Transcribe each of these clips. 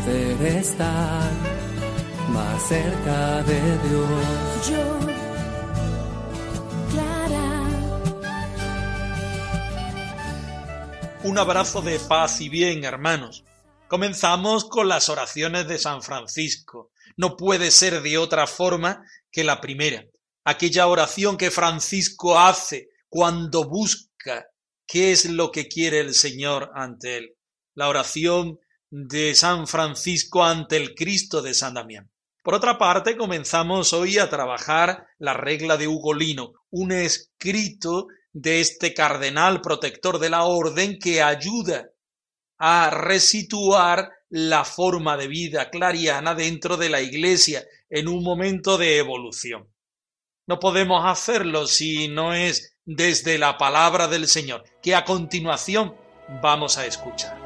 Poder estar más cerca de Dios. Yo, Clara. Un abrazo de paz y bien, hermanos. Comenzamos con las oraciones de San Francisco. No puede ser de otra forma que la primera. Aquella oración que Francisco hace cuando busca qué es lo que quiere el Señor ante él. La oración de San Francisco ante el Cristo de San Damián. Por otra parte, comenzamos hoy a trabajar la regla de Ugolino, un escrito de este cardenal protector de la orden que ayuda a resituar la forma de vida clariana dentro de la Iglesia en un momento de evolución. No podemos hacerlo si no es desde la palabra del Señor, que a continuación vamos a escuchar.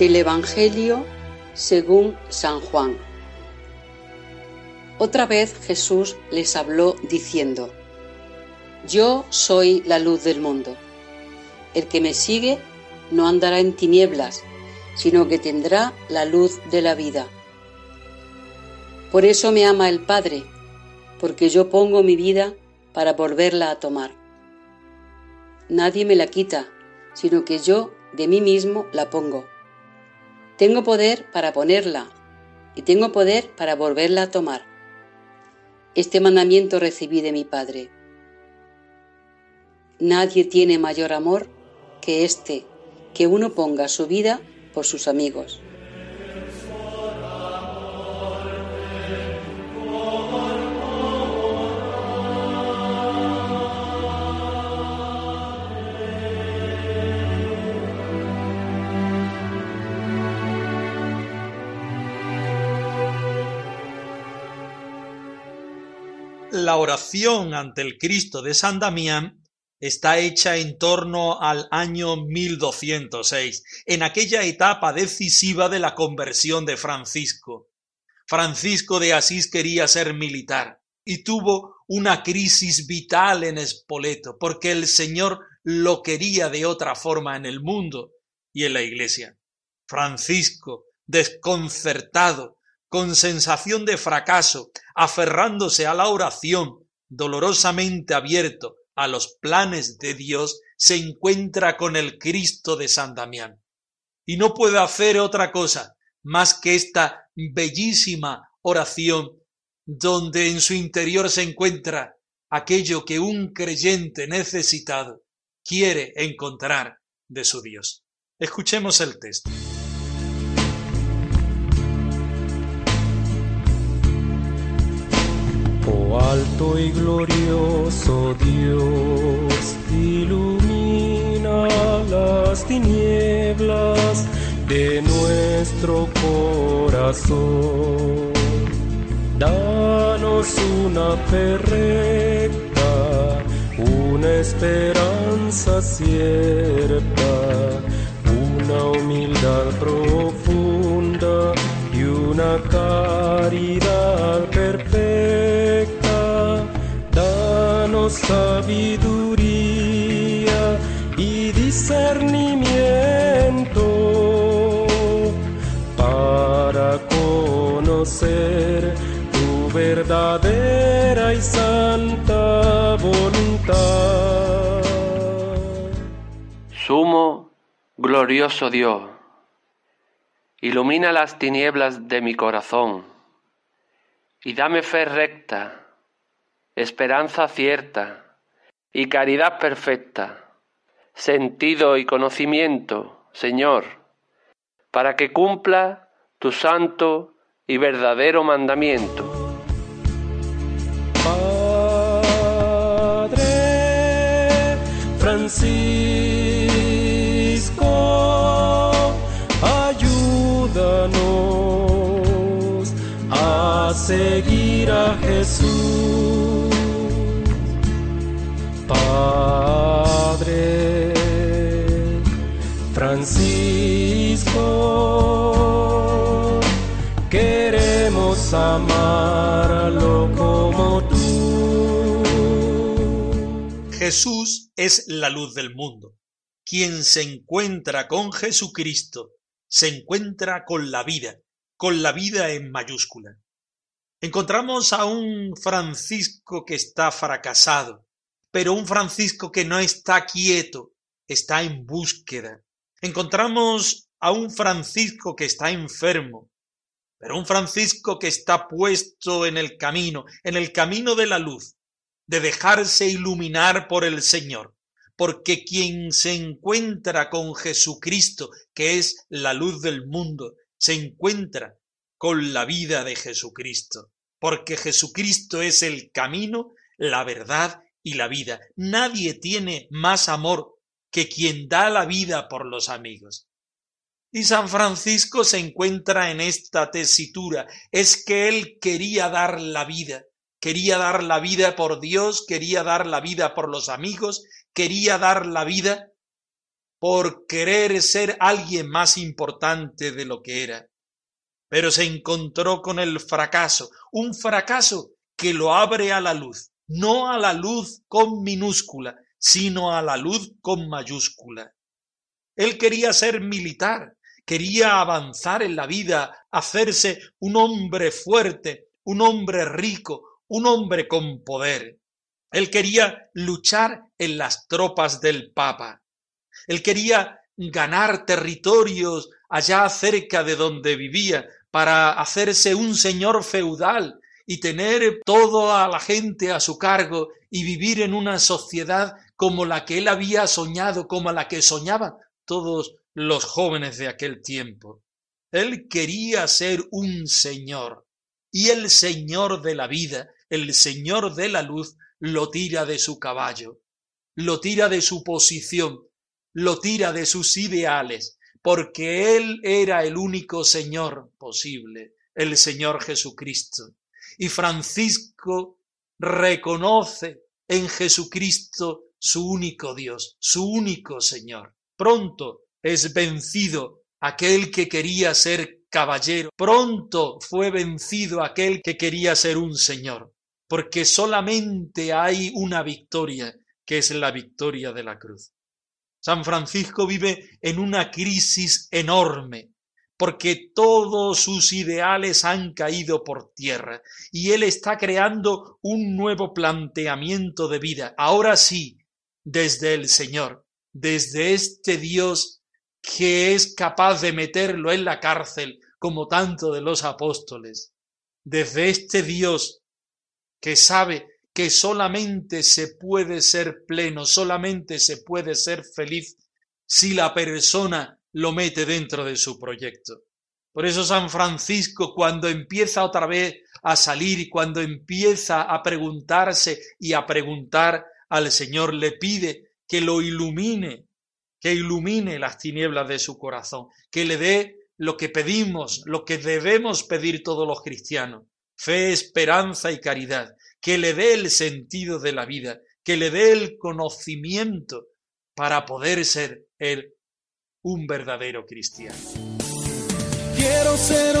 Del Evangelio según San Juan. Otra vez Jesús les habló diciendo, Yo soy la luz del mundo. El que me sigue no andará en tinieblas, sino que tendrá la luz de la vida. Por eso me ama el Padre, porque yo pongo mi vida para volverla a tomar. Nadie me la quita, sino que yo de mí mismo la pongo. Tengo poder para ponerla y tengo poder para volverla a tomar. Este mandamiento recibí de mi Padre. Nadie tiene mayor amor que este, que uno ponga su vida por sus amigos. Oración ante el Cristo de San Damián está hecha en torno al año 1206, en aquella etapa decisiva de la conversión de Francisco. Francisco de Asís quería ser militar y tuvo una crisis vital en Espoleto, porque el Señor lo quería de otra forma en el mundo y en la iglesia. Francisco, desconcertado, con sensación de fracaso, aferrándose a la oración, dolorosamente abierto a los planes de Dios, se encuentra con el Cristo de San Damián. Y no puede hacer otra cosa más que esta bellísima oración donde en su interior se encuentra aquello que un creyente necesitado quiere encontrar de su Dios. Escuchemos el texto. Alto y glorioso Dios, ilumina las tinieblas de nuestro corazón. Danos una fe recta, una esperanza cierta, una humildad profunda y una caridad sabiduría y discernimiento para conocer tu verdadera y santa voluntad. Sumo, glorioso Dios, ilumina las tinieblas de mi corazón y dame fe recta, esperanza cierta y caridad perfecta, sentido y conocimiento, Señor, para que cumpla tu santo y verdadero mandamiento. Padre Francisco, Jesús es la luz del mundo. Quien se encuentra con Jesucristo se encuentra con la vida, con la vida en mayúscula. Encontramos a un Francisco que está fracasado, pero un Francisco que no está quieto, está en búsqueda. Encontramos a un Francisco que está enfermo, pero un Francisco que está puesto en el camino, en el camino de la luz, de dejarse iluminar por el Señor, porque quien se encuentra con Jesucristo, que es la luz del mundo, se encuentra con la vida de Jesucristo, porque Jesucristo es el camino, la verdad y la vida. Nadie tiene más amor que quien da la vida por los amigos. Y San Francisco se encuentra en esta tesitura, es que él quería dar la vida, quería dar la vida por Dios, quería dar la vida por los amigos, quería dar la vida por querer ser alguien más importante de lo que era. Pero se encontró con el fracaso, un fracaso que lo abre a la luz, no a la luz con minúscula, sino a la luz con mayúscula. Él quería ser militar, quería avanzar en la vida, hacerse un hombre fuerte, un hombre rico, un hombre con poder. Él quería luchar en las tropas del Papa. Él quería ganar territorios allá cerca de donde vivía para hacerse un señor feudal y tener toda la gente a su cargo y vivir en una sociedad como la que él había soñado, como la que soñaban todos los jóvenes de aquel tiempo. Él quería ser un señor, y el señor de la vida, el señor de la luz, lo tira de su caballo, lo tira de su posición, lo tira de sus ideales, porque él era el único señor posible, el Señor Jesucristo. Y Francisco reconoce en Jesucristo su único Dios, su único Señor. Pronto es vencido aquel que quería ser caballero, pronto fue vencido aquel que quería ser un Señor, porque solamente hay una victoria, que es la victoria de la cruz. San Francisco vive en una crisis enorme, porque todos sus ideales han caído por tierra y él está creando un nuevo planteamiento de vida, ahora sí, desde el Señor, desde este Dios que es capaz de meterlo en la cárcel como tanto de los apóstoles, desde este Dios que sabe que solamente se puede ser pleno, solamente se puede ser feliz si la persona lo mete dentro de su proyecto. Por eso San Francisco, cuando empieza otra vez a salir cuando empieza a preguntarse y a preguntar al Señor, le pide que lo ilumine, que ilumine las tinieblas de su corazón, que le dé lo que pedimos, lo que debemos pedir todos los cristianos, fe, esperanza y caridad, que le dé el sentido de la vida, que le dé el conocimiento para poder ser él un verdadero cristiano. Quiero ser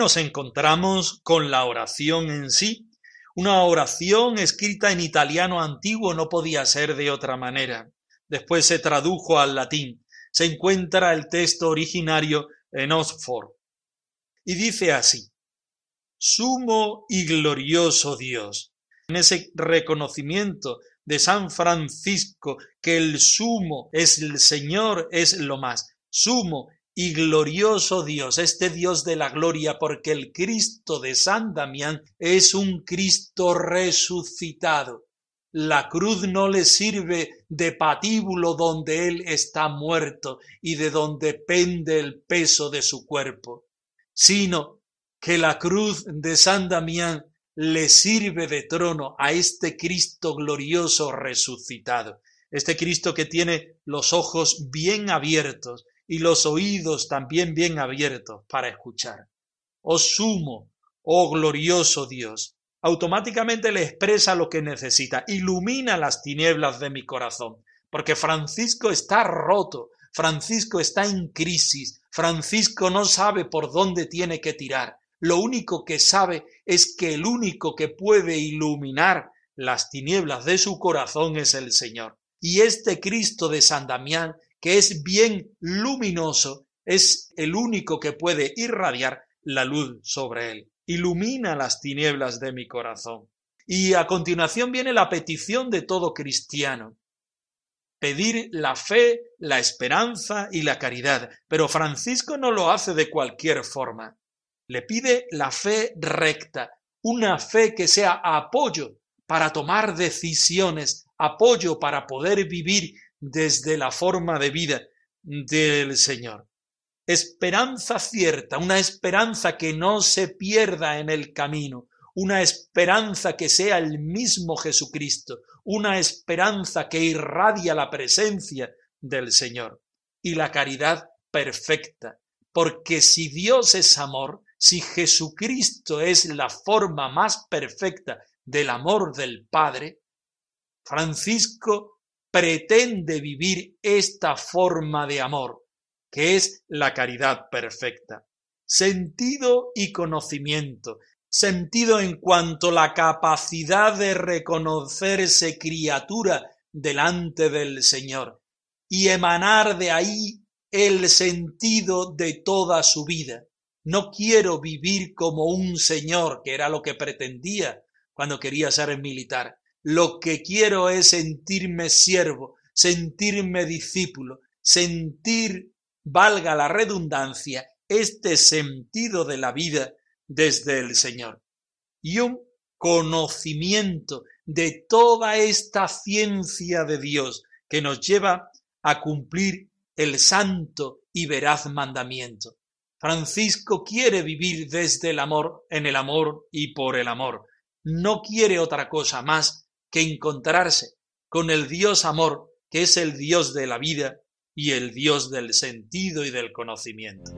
nos encontramos con la oración en sí, una oración escrita en italiano antiguo no podía ser de otra manera. después se tradujo al latín. Se encuentra el texto originario en Oxford. Y dice así, Sumo y glorioso Dios. En ese reconocimiento de San Francisco que el sumo es el Señor, es lo más. Sumo y glorioso Dios, este Dios de la gloria, porque el Cristo de San Damián es un Cristo resucitado. La cruz no le sirve de patíbulo donde Él está muerto y de donde pende el peso de su cuerpo, sino que la cruz de San Damián le sirve de trono a este Cristo glorioso resucitado, este Cristo que tiene los ojos bien abiertos y los oídos también bien abiertos para escuchar. Oh sumo, oh glorioso Dios, automáticamente le expresa lo que necesita, ilumina las tinieblas de mi corazón, porque Francisco está roto, Francisco está en crisis, Francisco no sabe por dónde tiene que tirar, lo único que sabe es que el único que puede iluminar las tinieblas de su corazón es el Señor. Y este Cristo de San Damián, que es bien luminoso, es el único que puede irradiar la luz sobre él. Ilumina las tinieblas de mi corazón. Y a continuación viene la petición de todo cristiano. Pedir la fe, la esperanza y la caridad. Pero Francisco no lo hace de cualquier forma le pide la fe recta, una fe que sea apoyo para tomar decisiones, apoyo para poder vivir desde la forma de vida del Señor. Esperanza cierta, una esperanza que no se pierda en el camino, una esperanza que sea el mismo Jesucristo, una esperanza que irradia la presencia del Señor y la caridad perfecta, porque si Dios es amor, si Jesucristo es la forma más perfecta del amor del Padre, Francisco pretende vivir esta forma de amor, que es la caridad perfecta. Sentido y conocimiento, sentido en cuanto la capacidad de reconocerse criatura delante del Señor y emanar de ahí el sentido de toda su vida. No quiero vivir como un señor, que era lo que pretendía cuando quería ser militar. Lo que quiero es sentirme siervo, sentirme discípulo, sentir, valga la redundancia, este sentido de la vida desde el Señor. Y un conocimiento de toda esta ciencia de Dios que nos lleva a cumplir el santo y veraz mandamiento. Francisco quiere vivir desde el amor, en el amor y por el amor. No quiere otra cosa más que encontrarse con el Dios amor, que es el Dios de la vida y el Dios del sentido y del conocimiento.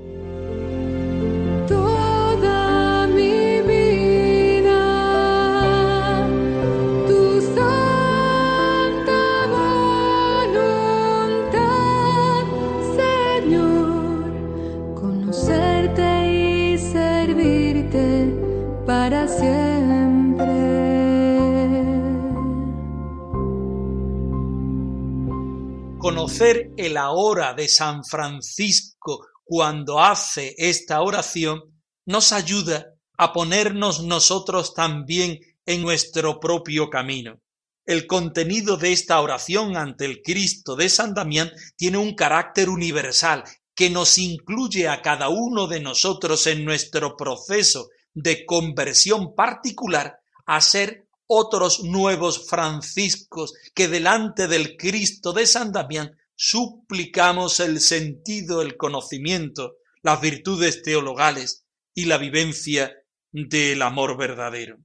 Conocer el ahora de San Francisco cuando hace esta oración nos ayuda a ponernos nosotros también en nuestro propio camino. El contenido de esta oración ante el Cristo de San Damián tiene un carácter universal que nos incluye a cada uno de nosotros en nuestro proceso de conversión particular a ser otros nuevos franciscos que delante del Cristo de San Damián suplicamos el sentido, el conocimiento, las virtudes teologales y la vivencia del amor verdadero.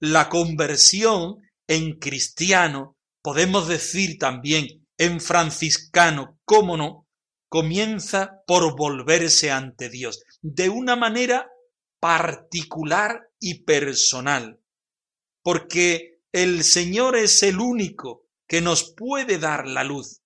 La conversión en cristiano, podemos decir también en franciscano, cómo no, comienza por volverse ante Dios de una manera particular y personal porque el Señor es el único que nos puede dar la luz,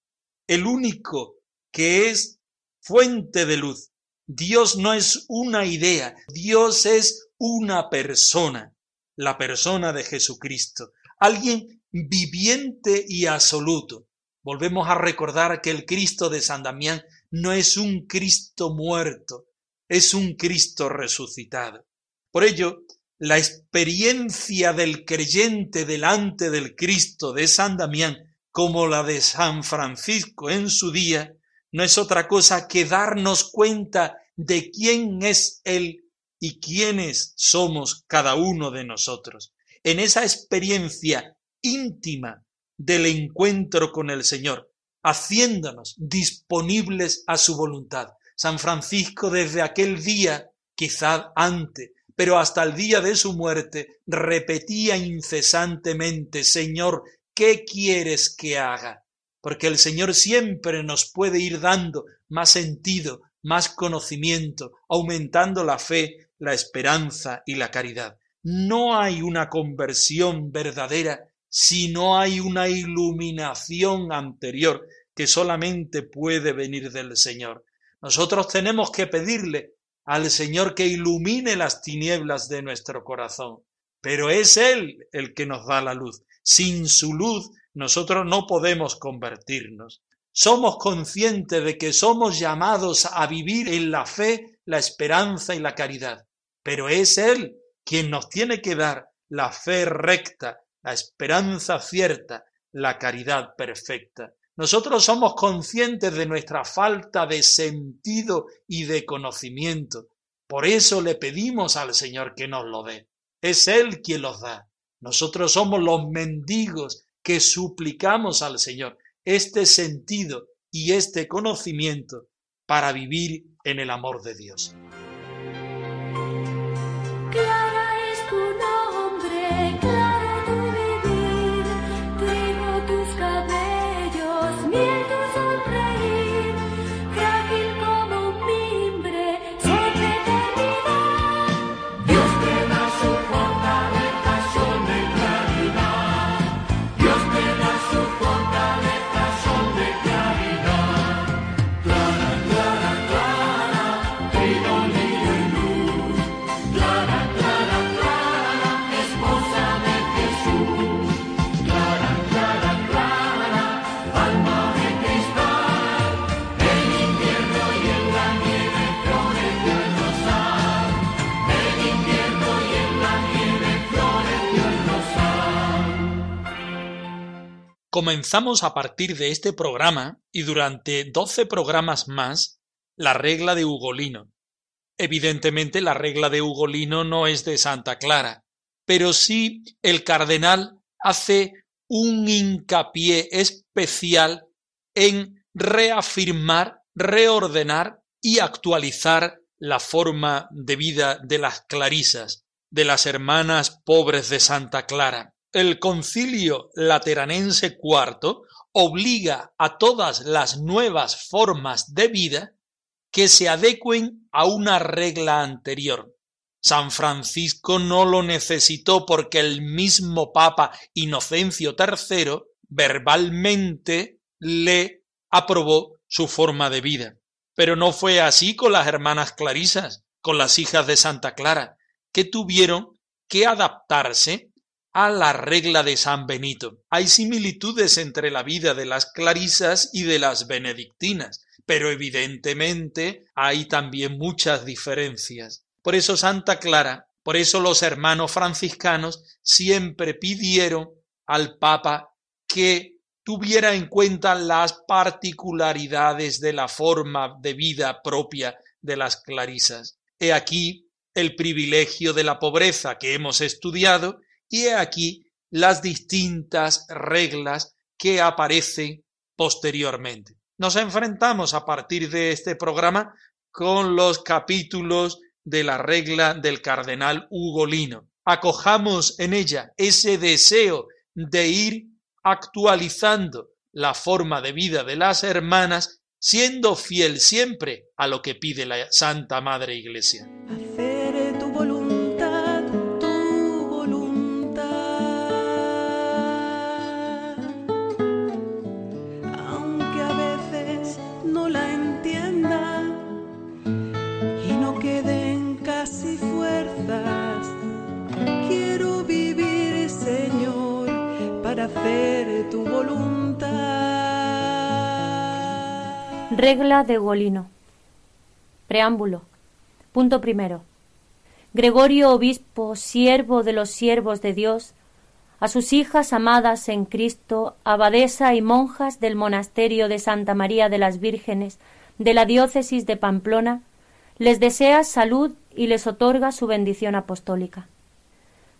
el único que es fuente de luz. Dios no es una idea, Dios es una persona, la persona de Jesucristo, alguien viviente y absoluto, volvemos a recordar que el Cristo de San Damián no es un Cristo muerto, es un Cristo resucitado. Por ello, la experiencia del creyente delante del Cristo de San Damián, como la de San Francisco en su día, no es otra cosa que darnos cuenta de quién es Él y quiénes somos cada uno de nosotros. En esa experiencia íntima del encuentro con el Señor, haciéndonos disponibles a su voluntad. San Francisco desde aquel día, quizá antes, pero hasta el día de su muerte, repetía incesantemente, Señor, ¿qué quieres que haga? Porque el Señor siempre nos puede ir dando más sentido, más conocimiento, aumentando la fe, la esperanza y la caridad. No hay una conversión verdadera si no hay una iluminación anterior que solamente puede venir del Señor. Nosotros tenemos que pedirle al Señor que ilumine las tinieblas de nuestro corazón, pero es Él el que nos da la luz. Sin su luz nosotros no podemos convertirnos. Somos conscientes de que somos llamados a vivir en la fe, la esperanza y la caridad, pero es Él quien nos tiene que dar la fe recta, la esperanza cierta, la caridad perfecta. Nosotros somos conscientes de nuestra falta de sentido y de conocimiento. Por eso le pedimos al Señor que nos lo dé. Es Él quien los da. Nosotros somos los mendigos que suplicamos al Señor este sentido y este conocimiento para vivir en el amor de Dios. Comenzamos a partir de este programa y durante doce programas más la regla de Ugolino. Evidentemente la regla de Ugolino no es de Santa Clara, pero sí el cardenal hace un hincapié especial en reafirmar, reordenar y actualizar la forma de vida de las clarisas, de las hermanas pobres de Santa Clara el concilio lateranense IV obliga a todas las nuevas formas de vida que se adecuen a una regla anterior. San Francisco no lo necesitó porque el mismo Papa Inocencio III verbalmente le aprobó su forma de vida. Pero no fue así con las hermanas Clarisas, con las hijas de Santa Clara, que tuvieron que adaptarse a la regla de San Benito. Hay similitudes entre la vida de las clarisas y de las benedictinas, pero evidentemente hay también muchas diferencias. Por eso Santa Clara, por eso los hermanos franciscanos siempre pidieron al Papa que tuviera en cuenta las particularidades de la forma de vida propia de las clarisas. He aquí el privilegio de la pobreza que hemos estudiado y he aquí las distintas reglas que aparecen posteriormente. Nos enfrentamos a partir de este programa con los capítulos de la regla del cardenal Ugolino. Acojamos en ella ese deseo de ir actualizando la forma de vida de las hermanas, siendo fiel siempre a lo que pide la Santa Madre Iglesia. Tu voluntad. Regla de Golino. Preámbulo. Punto primero. Gregorio Obispo, siervo de los siervos de Dios, a sus hijas amadas en Cristo, abadesa y monjas del monasterio de Santa María de las Vírgenes de la diócesis de Pamplona, les desea salud y les otorga su bendición apostólica.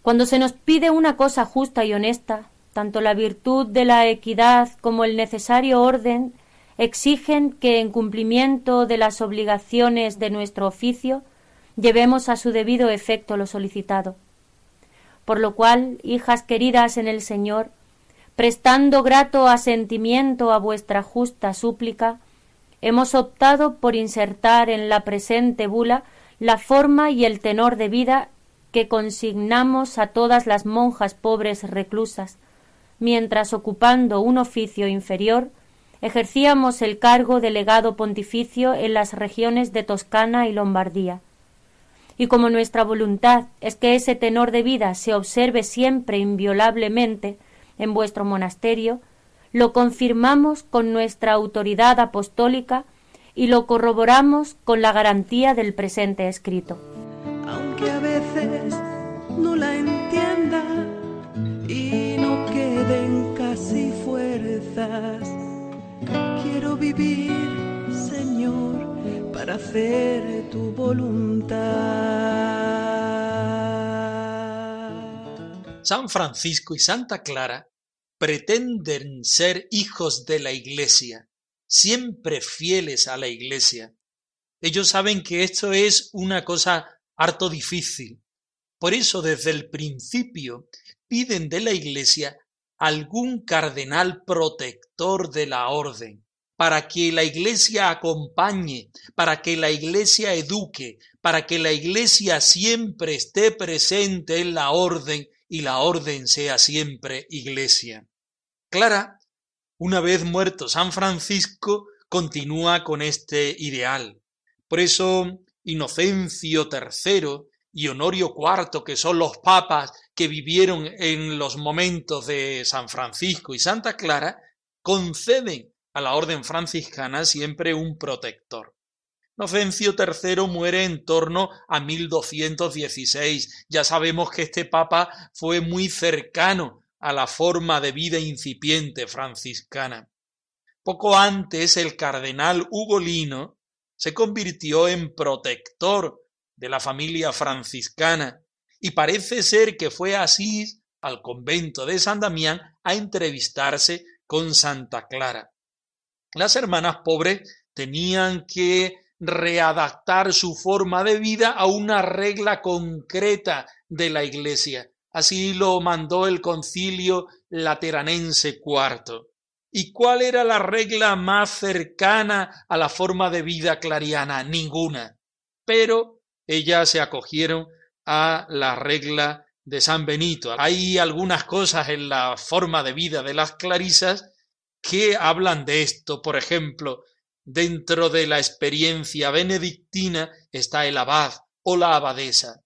Cuando se nos pide una cosa justa y honesta, tanto la virtud de la equidad como el necesario orden exigen que en cumplimiento de las obligaciones de nuestro oficio llevemos a su debido efecto lo solicitado. Por lo cual, hijas queridas en el Señor, prestando grato asentimiento a vuestra justa súplica, hemos optado por insertar en la presente bula la forma y el tenor de vida que consignamos a todas las monjas pobres reclusas, mientras ocupando un oficio inferior, ejercíamos el cargo de legado pontificio en las regiones de Toscana y Lombardía y como nuestra voluntad es que ese tenor de vida se observe siempre inviolablemente en vuestro monasterio, lo confirmamos con nuestra autoridad apostólica y lo corroboramos con la garantía del presente escrito. Aunque quiero vivir, Señor para hacer tu voluntad. San Francisco y Santa Clara pretenden ser hijos de la Iglesia, siempre fieles a la Iglesia. Ellos saben que esto es una cosa harto difícil. Por eso desde el principio piden de la Iglesia algún cardenal protector de la orden, para que la iglesia acompañe, para que la iglesia eduque, para que la iglesia siempre esté presente en la orden y la orden sea siempre iglesia. Clara, una vez muerto San Francisco, continúa con este ideal. Por eso Inocencio III y Honorio IV, que son los papas que vivieron en los momentos de San Francisco y Santa Clara, conceden a la orden franciscana siempre un protector. Inocencio III muere en torno a 1216. Ya sabemos que este papa fue muy cercano a la forma de vida incipiente franciscana. Poco antes el cardenal Ugolino se convirtió en protector de la familia franciscana y parece ser que fue así al convento de San Damián a entrevistarse con Santa Clara. Las hermanas pobres tenían que readaptar su forma de vida a una regla concreta de la Iglesia. Así lo mandó el concilio lateranense cuarto. ¿Y cuál era la regla más cercana a la forma de vida clariana? Ninguna. Pero ellas se acogieron a la regla de San Benito. Hay algunas cosas en la forma de vida de las clarisas ¿Qué hablan de esto? Por ejemplo, dentro de la experiencia benedictina está el abad o la abadesa.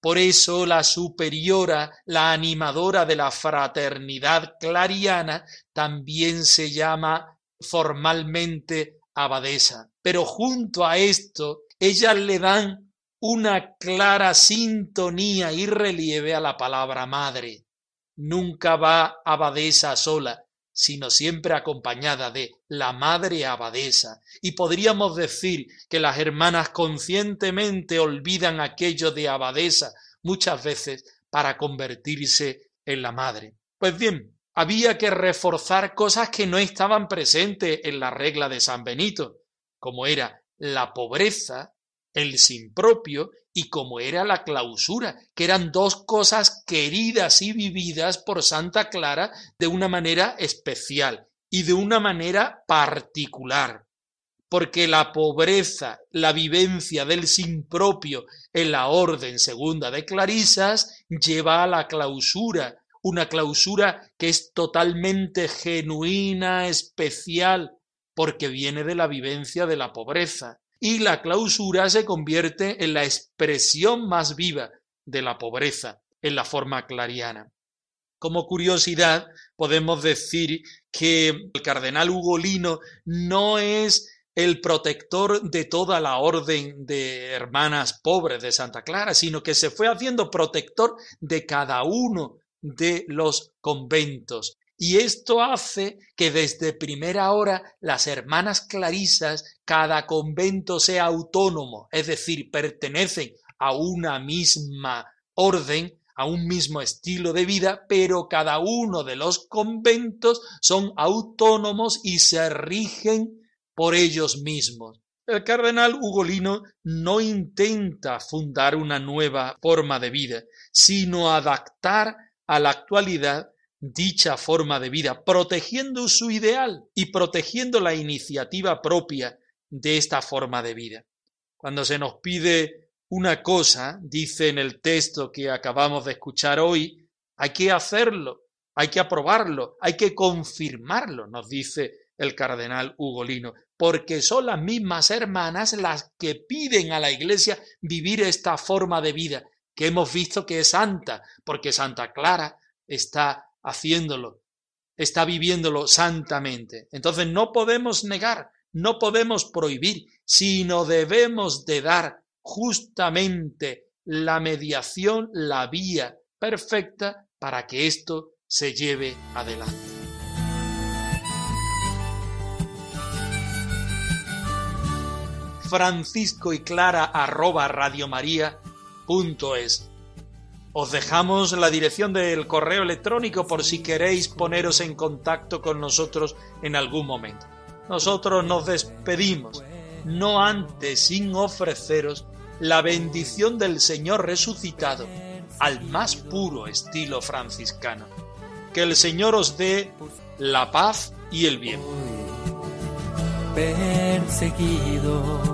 Por eso la superiora, la animadora de la fraternidad clariana, también se llama formalmente abadesa. Pero junto a esto, ellas le dan una clara sintonía y relieve a la palabra madre. Nunca va abadesa sola, sino siempre acompañada de la madre abadesa. Y podríamos decir que las hermanas conscientemente olvidan aquello de abadesa muchas veces para convertirse en la madre. Pues bien, había que reforzar cosas que no estaban presentes en la regla de San Benito, como era la pobreza, el sin propio y como era la clausura, que eran dos cosas queridas y vividas por Santa Clara de una manera especial y de una manera particular. Porque la pobreza, la vivencia del sin propio en la orden segunda de Clarisas lleva a la clausura, una clausura que es totalmente genuina, especial, porque viene de la vivencia de la pobreza y la clausura se convierte en la expresión más viva de la pobreza en la forma clariana. Como curiosidad, podemos decir que el cardenal Ugolino no es el protector de toda la orden de hermanas pobres de Santa Clara, sino que se fue haciendo protector de cada uno de los conventos. Y esto hace que desde primera hora las hermanas clarisas, cada convento sea autónomo, es decir, pertenecen a una misma orden, a un mismo estilo de vida, pero cada uno de los conventos son autónomos y se rigen por ellos mismos. El cardenal Ugolino no intenta fundar una nueva forma de vida, sino adaptar a la actualidad dicha forma de vida, protegiendo su ideal y protegiendo la iniciativa propia de esta forma de vida. Cuando se nos pide una cosa, dice en el texto que acabamos de escuchar hoy, hay que hacerlo, hay que aprobarlo, hay que confirmarlo, nos dice el cardenal Ugolino, porque son las mismas hermanas las que piden a la Iglesia vivir esta forma de vida, que hemos visto que es santa, porque Santa Clara está haciéndolo, está viviéndolo santamente. Entonces no podemos negar, no podemos prohibir, sino debemos de dar justamente la mediación, la vía perfecta para que esto se lleve adelante. francisco y clara arroba radiomaria.es. Os dejamos la dirección del correo electrónico por si queréis poneros en contacto con nosotros en algún momento. Nosotros nos despedimos, no antes sin ofreceros la bendición del Señor resucitado al más puro estilo franciscano. Que el Señor os dé la paz y el bien perseguido